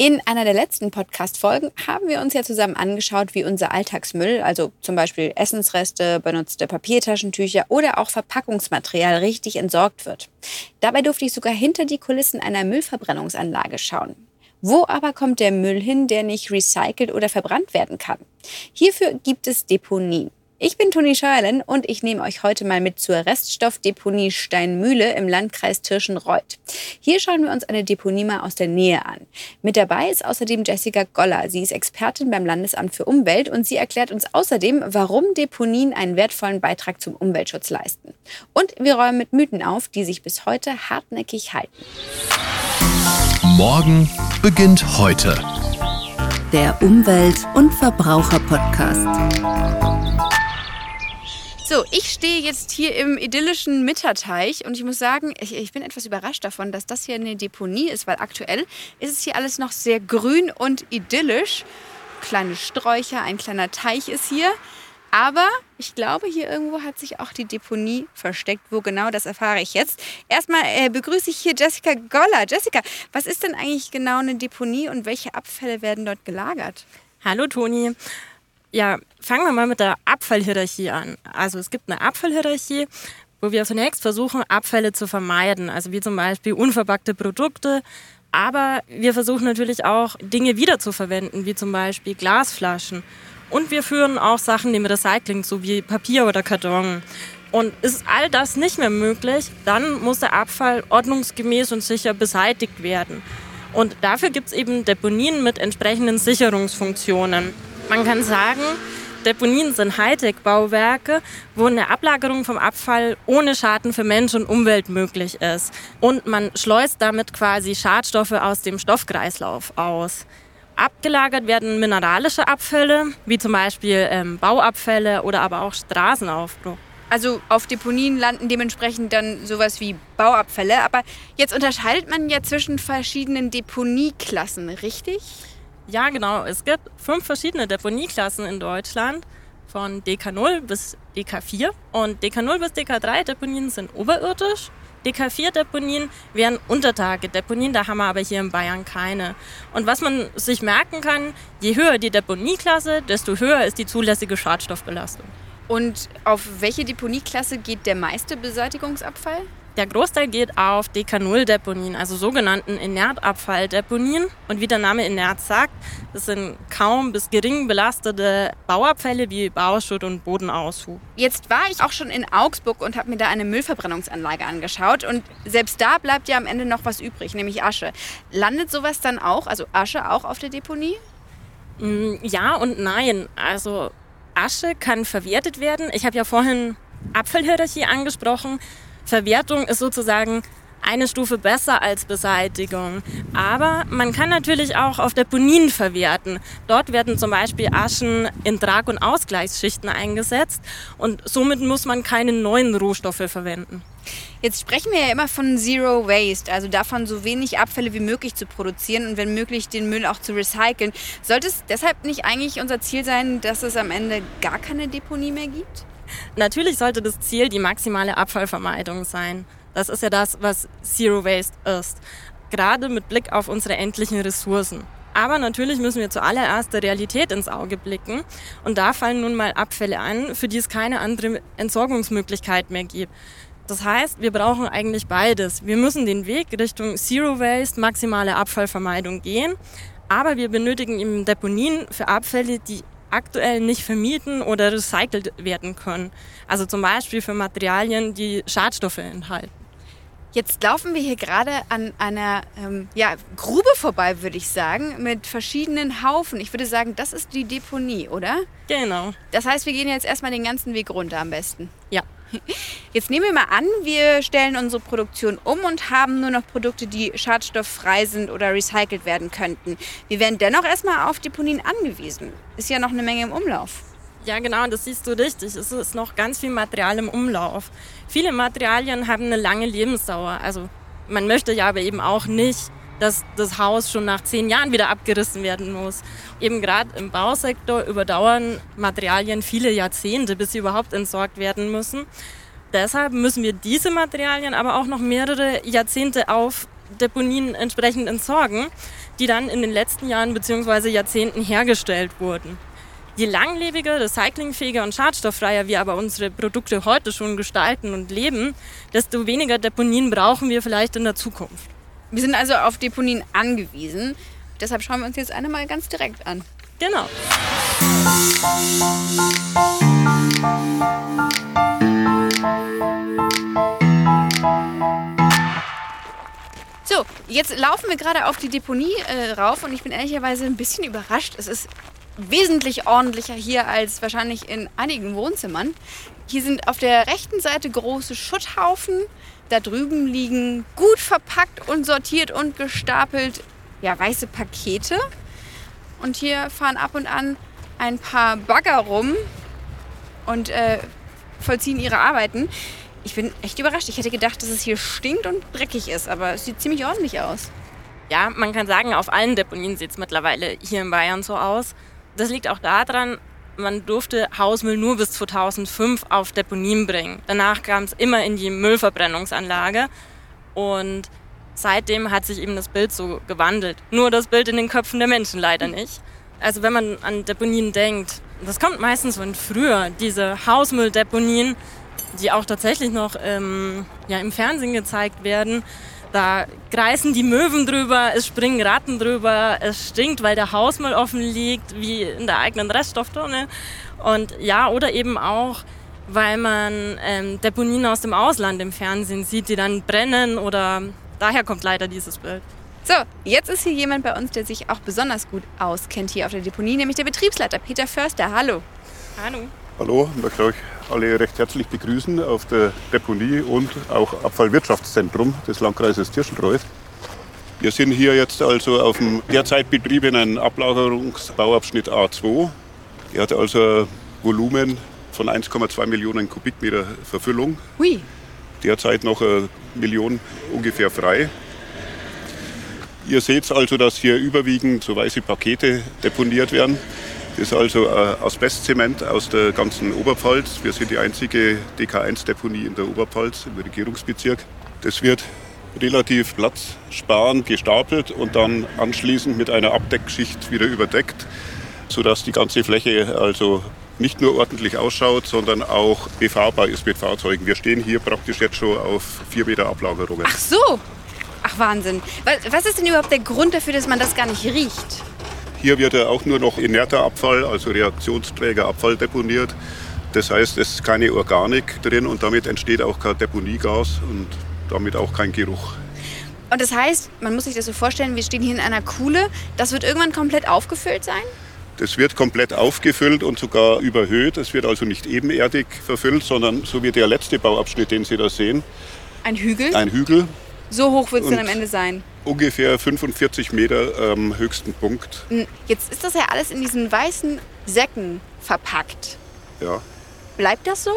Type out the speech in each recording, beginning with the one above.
In einer der letzten Podcast-Folgen haben wir uns ja zusammen angeschaut, wie unser Alltagsmüll, also zum Beispiel Essensreste, benutzte Papiertaschentücher oder auch Verpackungsmaterial richtig entsorgt wird. Dabei durfte ich sogar hinter die Kulissen einer Müllverbrennungsanlage schauen. Wo aber kommt der Müll hin, der nicht recycelt oder verbrannt werden kann? Hierfür gibt es Deponien. Ich bin Toni Scheuerlen und ich nehme euch heute mal mit zur Reststoffdeponie Steinmühle im Landkreis Tirschenreuth. Hier schauen wir uns eine Deponie mal aus der Nähe an. Mit dabei ist außerdem Jessica Goller. Sie ist Expertin beim Landesamt für Umwelt und sie erklärt uns außerdem, warum Deponien einen wertvollen Beitrag zum Umweltschutz leisten. Und wir räumen mit Mythen auf, die sich bis heute hartnäckig halten. Morgen beginnt heute. Der Umwelt- und Verbraucher-Podcast. So, ich stehe jetzt hier im idyllischen Mitterteich und ich muss sagen, ich, ich, bin etwas überrascht davon, dass das hier eine Deponie ist, weil aktuell ist es hier alles noch sehr grün und idyllisch. Kleine Sträucher, ein kleiner Teich ist hier. Aber ich glaube, hier irgendwo hat sich auch die Deponie versteckt. Wo genau, das erfahre ich jetzt. Erstmal äh, begrüße ich hier Jessica Goller. Jessica, was ist denn eigentlich genau eine Deponie und welche Abfälle werden dort gelagert? Hallo Toni. Ja, fangen wir mal mit der Abfallhierarchie an. Also es gibt eine Abfallhierarchie, wo wir zunächst versuchen, Abfälle zu vermeiden, also wie zum Beispiel unverpackte Produkte. Aber wir versuchen natürlich auch, Dinge wiederzuverwenden, wie zum Beispiel Glasflaschen. Und wir führen auch Sachen im Recycling, so wie Papier oder Karton. Und ist all das nicht mehr möglich, dann muss der Abfall ordnungsgemäß und sicher beseitigt werden. Und dafür gibt es eben Deponien mit entsprechenden Sicherungsfunktionen. Man kann sagen, Deponien sind Hightech-Bauwerke, wo eine Ablagerung vom Abfall ohne Schaden für Mensch und Umwelt möglich ist. Und man schleust damit quasi Schadstoffe aus dem Stoffkreislauf aus. Abgelagert werden mineralische Abfälle, wie zum Beispiel ähm, Bauabfälle oder aber auch Straßenaufbruch. Also auf Deponien landen dementsprechend dann sowas wie Bauabfälle. Aber jetzt unterscheidet man ja zwischen verschiedenen Deponieklassen, richtig? Ja, genau. Es gibt fünf verschiedene Deponieklassen in Deutschland, von DK0 bis DK4. Und DK0 bis DK3 Deponien sind oberirdisch. DK4-Deponien wären Untertage-Deponien, da haben wir aber hier in Bayern keine. Und was man sich merken kann, je höher die Deponieklasse, desto höher ist die zulässige Schadstoffbelastung. Und auf welche Deponieklasse geht der meiste Beseitigungsabfall? Der Großteil geht auf DK0-Deponien, also sogenannten Inertabfalldeponien. Und wie der Name inert sagt, das sind kaum bis gering belastete Bauabfälle wie Bauschutt und Bodenaushub. Jetzt war ich auch schon in Augsburg und habe mir da eine Müllverbrennungsanlage angeschaut. Und selbst da bleibt ja am Ende noch was übrig, nämlich Asche. Landet sowas dann auch, also Asche auch auf der Deponie? Mm, ja und nein. Also Asche kann verwertet werden. Ich habe ja vorhin Abfallhierarchie angesprochen. Verwertung ist sozusagen eine Stufe besser als Beseitigung. Aber man kann natürlich auch auf Deponien verwerten. Dort werden zum Beispiel Aschen in Trag- und Ausgleichsschichten eingesetzt und somit muss man keine neuen Rohstoffe verwenden. Jetzt sprechen wir ja immer von Zero Waste, also davon, so wenig Abfälle wie möglich zu produzieren und wenn möglich den Müll auch zu recyceln. Sollte es deshalb nicht eigentlich unser Ziel sein, dass es am Ende gar keine Deponie mehr gibt? Natürlich sollte das Ziel die maximale Abfallvermeidung sein. Das ist ja das, was Zero Waste ist. Gerade mit Blick auf unsere endlichen Ressourcen. Aber natürlich müssen wir zuallererst der Realität ins Auge blicken. Und da fallen nun mal Abfälle an, für die es keine andere Entsorgungsmöglichkeit mehr gibt. Das heißt, wir brauchen eigentlich beides. Wir müssen den Weg Richtung Zero Waste, maximale Abfallvermeidung gehen. Aber wir benötigen eben Deponien für Abfälle, die aktuell nicht vermieden oder recycelt werden können. Also zum Beispiel für Materialien, die Schadstoffe enthalten. Jetzt laufen wir hier gerade an einer ähm, ja, Grube vorbei, würde ich sagen, mit verschiedenen Haufen. Ich würde sagen, das ist die Deponie, oder? Genau. Das heißt, wir gehen jetzt erstmal den ganzen Weg runter am besten. Ja. Jetzt nehmen wir mal an, wir stellen unsere Produktion um und haben nur noch Produkte, die schadstofffrei sind oder recycelt werden könnten. Wir werden dennoch erstmal auf Deponien angewiesen. Ist ja noch eine Menge im Umlauf. Ja, genau, das siehst du richtig. Es ist noch ganz viel Material im Umlauf. Viele Materialien haben eine lange Lebensdauer. Also man möchte ja aber eben auch nicht, dass das Haus schon nach zehn Jahren wieder abgerissen werden muss. Eben gerade im Bausektor überdauern Materialien viele Jahrzehnte, bis sie überhaupt entsorgt werden müssen. Deshalb müssen wir diese Materialien aber auch noch mehrere Jahrzehnte auf Deponien entsprechend entsorgen, die dann in den letzten Jahren bzw. Jahrzehnten hergestellt wurden. Je langlebiger, recyclingfähiger und schadstofffreier wir aber unsere Produkte heute schon gestalten und leben, desto weniger Deponien brauchen wir vielleicht in der Zukunft. Wir sind also auf Deponien angewiesen. Deshalb schauen wir uns jetzt eine mal ganz direkt an. Genau. So, jetzt laufen wir gerade auf die Deponie äh, rauf und ich bin ehrlicherweise ein bisschen überrascht. Es ist wesentlich ordentlicher hier als wahrscheinlich in einigen Wohnzimmern. Hier sind auf der rechten Seite große Schutthaufen. Da drüben liegen gut verpackt und sortiert und gestapelt ja, weiße Pakete. Und hier fahren ab und an ein paar Bagger rum und äh, vollziehen ihre Arbeiten. Ich bin echt überrascht. Ich hätte gedacht, dass es hier stinkt und dreckig ist, aber es sieht ziemlich ordentlich aus. Ja, man kann sagen, auf allen Deponien sieht es mittlerweile hier in Bayern so aus. Das liegt auch daran, man durfte Hausmüll nur bis 2005 auf Deponien bringen. Danach kam es immer in die Müllverbrennungsanlage und seitdem hat sich eben das Bild so gewandelt. Nur das Bild in den Köpfen der Menschen leider nicht. Also wenn man an Deponien denkt, das kommt meistens von früher, diese Hausmülldeponien, die auch tatsächlich noch ähm, ja, im Fernsehen gezeigt werden. Da kreisen die Möwen drüber, es springen Ratten drüber, es stinkt, weil der Hausmüll offen liegt, wie in der eigenen Reststofftonne. Und ja, oder eben auch, weil man ähm, Deponien aus dem Ausland im Fernsehen sieht, die dann brennen oder daher kommt leider dieses Bild. So, jetzt ist hier jemand bei uns, der sich auch besonders gut auskennt hier auf der Deponie, nämlich der Betriebsleiter Peter Förster. Hallo. Hallo. Hallo, ich möchte euch alle recht herzlich begrüßen auf der Deponie und auch Abfallwirtschaftszentrum des Landkreises Tirschenreuth. Wir sind hier jetzt also auf dem derzeit betriebenen Ablagerungsbauabschnitt A2. Der hat also ein Volumen von 1,2 Millionen Kubikmeter Verfüllung. Hui. Derzeit noch eine Million ungefähr frei. Ihr seht also, dass hier überwiegend so weiße Pakete deponiert werden. Ist also Asbestzement aus der ganzen Oberpfalz. Wir sind die einzige DK1-Deponie in der Oberpfalz im Regierungsbezirk. Das wird relativ platzsparend gestapelt und dann anschließend mit einer Abdeckschicht wieder überdeckt, sodass die ganze Fläche also nicht nur ordentlich ausschaut, sondern auch befahrbar ist mit Fahrzeugen. Wir stehen hier praktisch jetzt schon auf vier Meter Ablagerungen. Ach so. Ach Wahnsinn. Was ist denn überhaupt der Grund dafür, dass man das gar nicht riecht? Hier wird ja auch nur noch inerter Abfall, also reaktionsträger Abfall deponiert. Das heißt, es ist keine Organik drin und damit entsteht auch kein Deponiegas und damit auch kein Geruch. Und das heißt, man muss sich das so vorstellen, wir stehen hier in einer Kuhle. Das wird irgendwann komplett aufgefüllt sein? Das wird komplett aufgefüllt und sogar überhöht. Es wird also nicht ebenerdig verfüllt, sondern so wie der letzte Bauabschnitt, den Sie da sehen. Ein Hügel? Ein Hügel. So hoch wird es dann am Ende sein? Ungefähr 45 Meter am höchsten Punkt. Jetzt ist das ja alles in diesen weißen Säcken verpackt. Ja. Bleibt das so?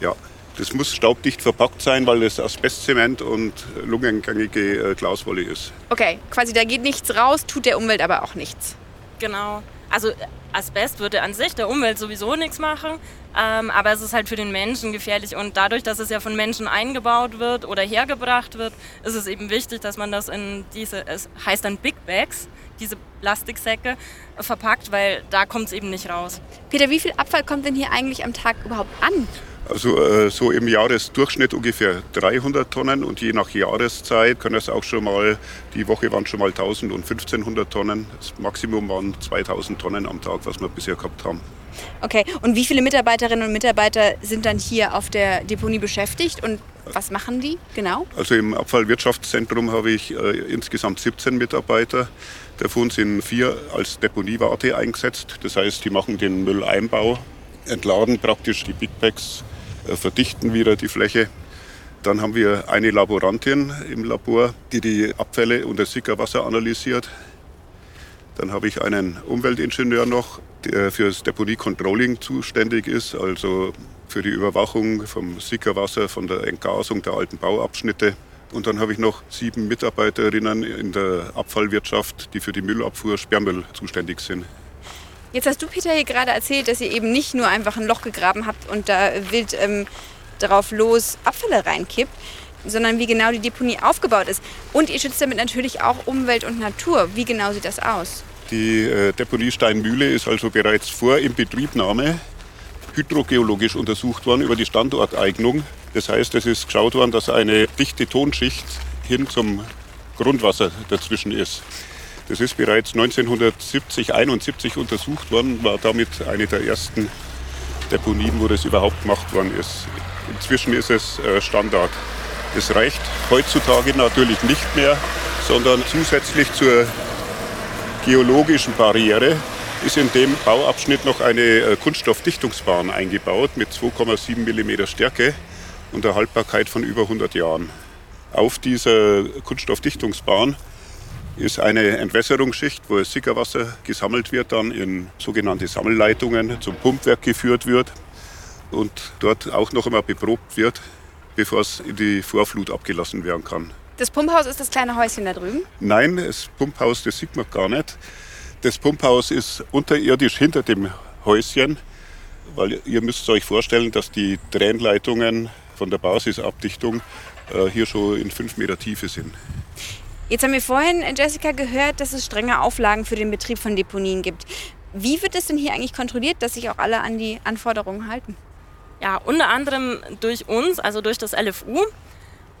Ja. Das muss staubdicht verpackt sein, weil es Asbestzement und lungengängige Glaswolle ist. Okay, quasi da geht nichts raus, tut der Umwelt aber auch nichts. Genau. Also Asbest würde an sich der Umwelt sowieso nichts machen, ähm, aber es ist halt für den Menschen gefährlich und dadurch, dass es ja von Menschen eingebaut wird oder hergebracht wird, ist es eben wichtig, dass man das in diese, es heißt dann Big Bags, diese Plastiksäcke, verpackt, weil da kommt es eben nicht raus. Peter, wie viel Abfall kommt denn hier eigentlich am Tag überhaupt an? Also äh, so im Jahresdurchschnitt ungefähr 300 Tonnen und je nach Jahreszeit können es auch schon mal, die Woche waren schon mal 1000 und 1500 Tonnen. Das Maximum waren 2000 Tonnen am Tag, was wir bisher gehabt haben. Okay, und wie viele Mitarbeiterinnen und Mitarbeiter sind dann hier auf der Deponie beschäftigt und was machen die genau? Also im Abfallwirtschaftszentrum habe ich äh, insgesamt 17 Mitarbeiter. Davon sind vier als Deponiewarte eingesetzt. Das heißt, die machen den Mülleinbau, entladen praktisch die Big Bags verdichten wieder die Fläche. Dann haben wir eine Laborantin im Labor, die die Abfälle und das Sickerwasser analysiert. Dann habe ich einen Umweltingenieur noch, der für das Deponie-Controlling zuständig ist, also für die Überwachung vom Sickerwasser, von der Entgasung der alten Bauabschnitte. Und dann habe ich noch sieben Mitarbeiterinnen in der Abfallwirtschaft, die für die Müllabfuhr Sperrmüll zuständig sind. Jetzt hast du, Peter, hier gerade erzählt, dass ihr eben nicht nur einfach ein Loch gegraben habt und da wild ähm, drauf los Abfälle reinkippt. sondern wie genau die Deponie aufgebaut ist. Und ihr schützt damit natürlich auch Umwelt und Natur. Wie genau sieht das aus? Die äh, Deponie Steinmühle ist also bereits vor Inbetriebnahme hydrogeologisch untersucht worden über die Standorteignung. Das heißt, es ist geschaut worden, dass eine dichte Tonschicht hin zum Grundwasser dazwischen ist. Das ist bereits 1970, 71 untersucht worden, war damit eine der ersten Deponien, wo das überhaupt gemacht worden ist. Inzwischen ist es äh, Standard. Das reicht heutzutage natürlich nicht mehr, sondern zusätzlich zur geologischen Barriere ist in dem Bauabschnitt noch eine äh, Kunststoffdichtungsbahn eingebaut mit 2,7 mm Stärke und der Haltbarkeit von über 100 Jahren. Auf dieser Kunststoffdichtungsbahn ist eine Entwässerungsschicht, wo das Sickerwasser gesammelt wird, dann in sogenannte Sammelleitungen zum Pumpwerk geführt wird und dort auch noch einmal beprobt wird, bevor es in die Vorflut abgelassen werden kann. Das Pumphaus ist das kleine Häuschen da drüben? Nein, das Pumphaus, das sieht man gar nicht. Das Pumphaus ist unterirdisch hinter dem Häuschen, weil ihr müsst euch vorstellen, dass die Tränleitungen von der Basisabdichtung äh, hier schon in fünf Meter Tiefe sind. Jetzt haben wir vorhin, Jessica, gehört, dass es strenge Auflagen für den Betrieb von Deponien gibt. Wie wird es denn hier eigentlich kontrolliert, dass sich auch alle an die Anforderungen halten? Ja, unter anderem durch uns, also durch das LFU.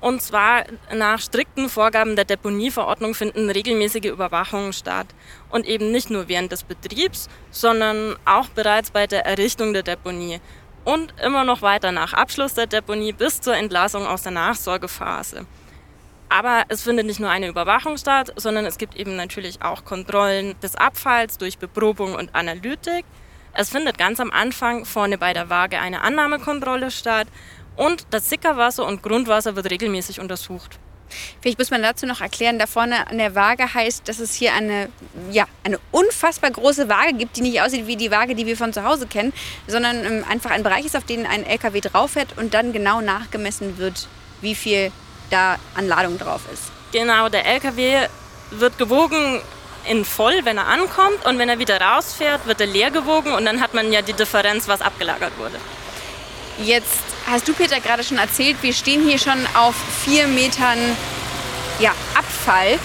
Und zwar nach strikten Vorgaben der Deponieverordnung finden regelmäßige Überwachungen statt. Und eben nicht nur während des Betriebs, sondern auch bereits bei der Errichtung der Deponie. Und immer noch weiter nach Abschluss der Deponie bis zur Entlassung aus der Nachsorgephase. Aber es findet nicht nur eine Überwachung statt, sondern es gibt eben natürlich auch Kontrollen des Abfalls durch Beprobung und Analytik. Es findet ganz am Anfang vorne bei der Waage eine Annahmekontrolle statt und das Sickerwasser und Grundwasser wird regelmäßig untersucht. Vielleicht muss man dazu noch erklären, da vorne an der Waage heißt, dass es hier eine, ja, eine unfassbar große Waage gibt, die nicht aussieht wie die Waage, die wir von zu Hause kennen, sondern ähm, einfach ein Bereich ist, auf den ein LKW drauf fährt und dann genau nachgemessen wird, wie viel da an Ladung drauf ist. Genau, der LKW wird gewogen in voll, wenn er ankommt und wenn er wieder rausfährt, wird er leer gewogen und dann hat man ja die Differenz, was abgelagert wurde. Jetzt hast du, Peter, gerade schon erzählt, wir stehen hier schon auf vier Metern ja, Abfall.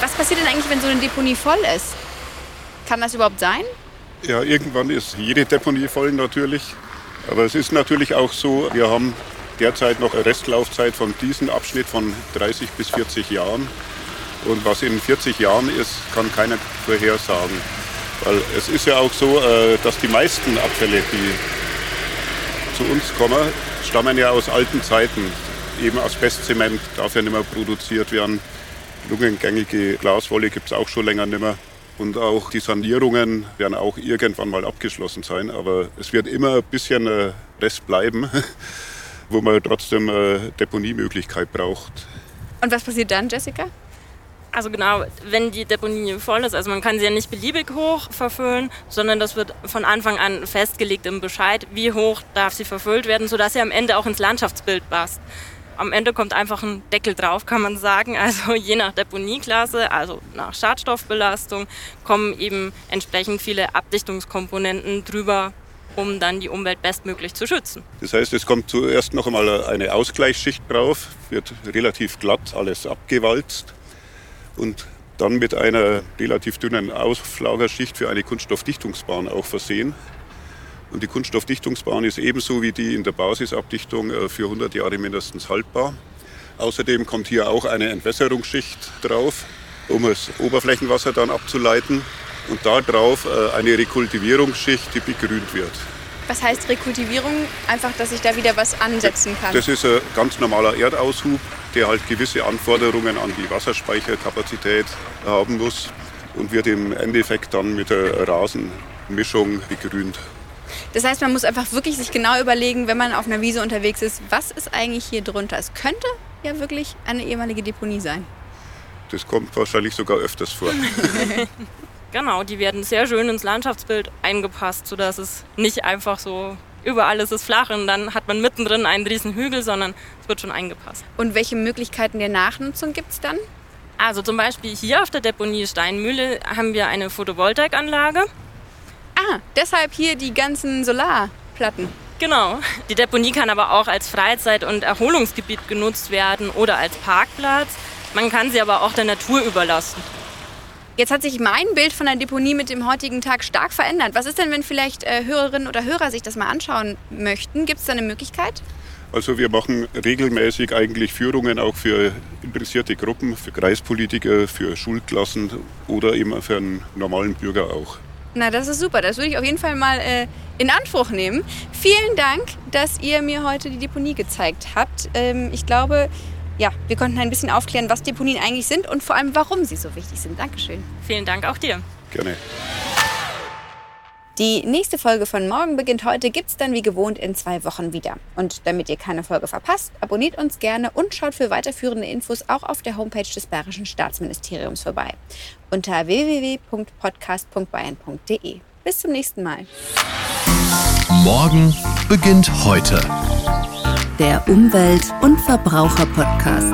Was passiert denn eigentlich, wenn so eine Deponie voll ist? Kann das überhaupt sein? Ja, irgendwann ist jede Deponie voll natürlich. Aber es ist natürlich auch so, wir haben derzeit noch eine Restlaufzeit von diesem Abschnitt von 30 bis 40 Jahren. Und was in 40 Jahren ist, kann keiner vorhersagen. Weil es ist ja auch so, äh, dass die meisten Abfälle, die zu uns kommen, stammen ja aus alten Zeiten. Eben Asbestzement darf ja nicht mehr produziert werden. Lungengängige Glaswolle gibt es auch schon länger nicht mehr. Und auch die Sanierungen werden auch irgendwann mal abgeschlossen sein. Aber es wird immer ein bisschen äh, Rest bleiben. wo man trotzdem eine Deponiemöglichkeit braucht. Und was passiert dann, Jessica? Also genau, wenn die Deponie voll ist, also man kann sie ja nicht beliebig hoch verfüllen, sondern das wird von Anfang an festgelegt im Bescheid, wie hoch darf sie verfüllt werden, sodass sie am Ende auch ins Landschaftsbild passt. Am Ende kommt einfach ein Deckel drauf, kann man sagen. Also je nach Deponieklasse, also nach Schadstoffbelastung, kommen eben entsprechend viele Abdichtungskomponenten drüber um dann die Umwelt bestmöglich zu schützen. Das heißt, es kommt zuerst noch einmal eine Ausgleichsschicht drauf, wird relativ glatt alles abgewalzt und dann mit einer relativ dünnen Auflagerschicht für eine Kunststoffdichtungsbahn auch versehen. Und die Kunststoffdichtungsbahn ist ebenso wie die in der Basisabdichtung äh, für 100 Jahre mindestens haltbar. Außerdem kommt hier auch eine Entwässerungsschicht drauf, um das Oberflächenwasser dann abzuleiten und da drauf äh, eine Rekultivierungsschicht, die begrünt wird. Was heißt Rekultivierung? Einfach, dass ich da wieder was ansetzen kann. Das ist ein ganz normaler Erdaushub, der halt gewisse Anforderungen an die Wasserspeicherkapazität haben muss und wird im Endeffekt dann mit der Rasenmischung begrünt. Das heißt, man muss einfach wirklich sich genau überlegen, wenn man auf einer Wiese unterwegs ist, was ist eigentlich hier drunter? Es könnte ja wirklich eine ehemalige Deponie sein. Das kommt wahrscheinlich sogar öfters vor. Genau, die werden sehr schön ins Landschaftsbild eingepasst, sodass es nicht einfach so überall ist es flach und dann hat man mittendrin einen riesen Hügel, sondern es wird schon eingepasst. Und welche Möglichkeiten der Nachnutzung gibt es dann? Also zum Beispiel hier auf der Deponie Steinmühle haben wir eine Photovoltaikanlage. Ah, deshalb hier die ganzen Solarplatten. Genau. Die Deponie kann aber auch als Freizeit- und Erholungsgebiet genutzt werden oder als Parkplatz. Man kann sie aber auch der Natur überlassen. Jetzt hat sich mein Bild von der Deponie mit dem heutigen Tag stark verändert. Was ist denn, wenn vielleicht äh, Hörerinnen oder Hörer sich das mal anschauen möchten? Gibt es da eine Möglichkeit? Also wir machen regelmäßig eigentlich Führungen auch für interessierte Gruppen, für Kreispolitiker, für Schulklassen oder eben für einen normalen Bürger auch. Na, das ist super. Das würde ich auf jeden Fall mal äh, in Anspruch nehmen. Vielen Dank, dass ihr mir heute die Deponie gezeigt habt. Ähm, ich glaube, ja, wir konnten ein bisschen aufklären, was Deponien eigentlich sind und vor allem, warum sie so wichtig sind. Dankeschön. Vielen Dank auch dir. Gerne. Die nächste Folge von Morgen beginnt heute gibt es dann wie gewohnt in zwei Wochen wieder. Und damit ihr keine Folge verpasst, abonniert uns gerne und schaut für weiterführende Infos auch auf der Homepage des Bayerischen Staatsministeriums vorbei. Unter www.podcast.bayern.de. Bis zum nächsten Mal. Morgen beginnt heute. Der Umwelt- und Verbraucher-Podcast.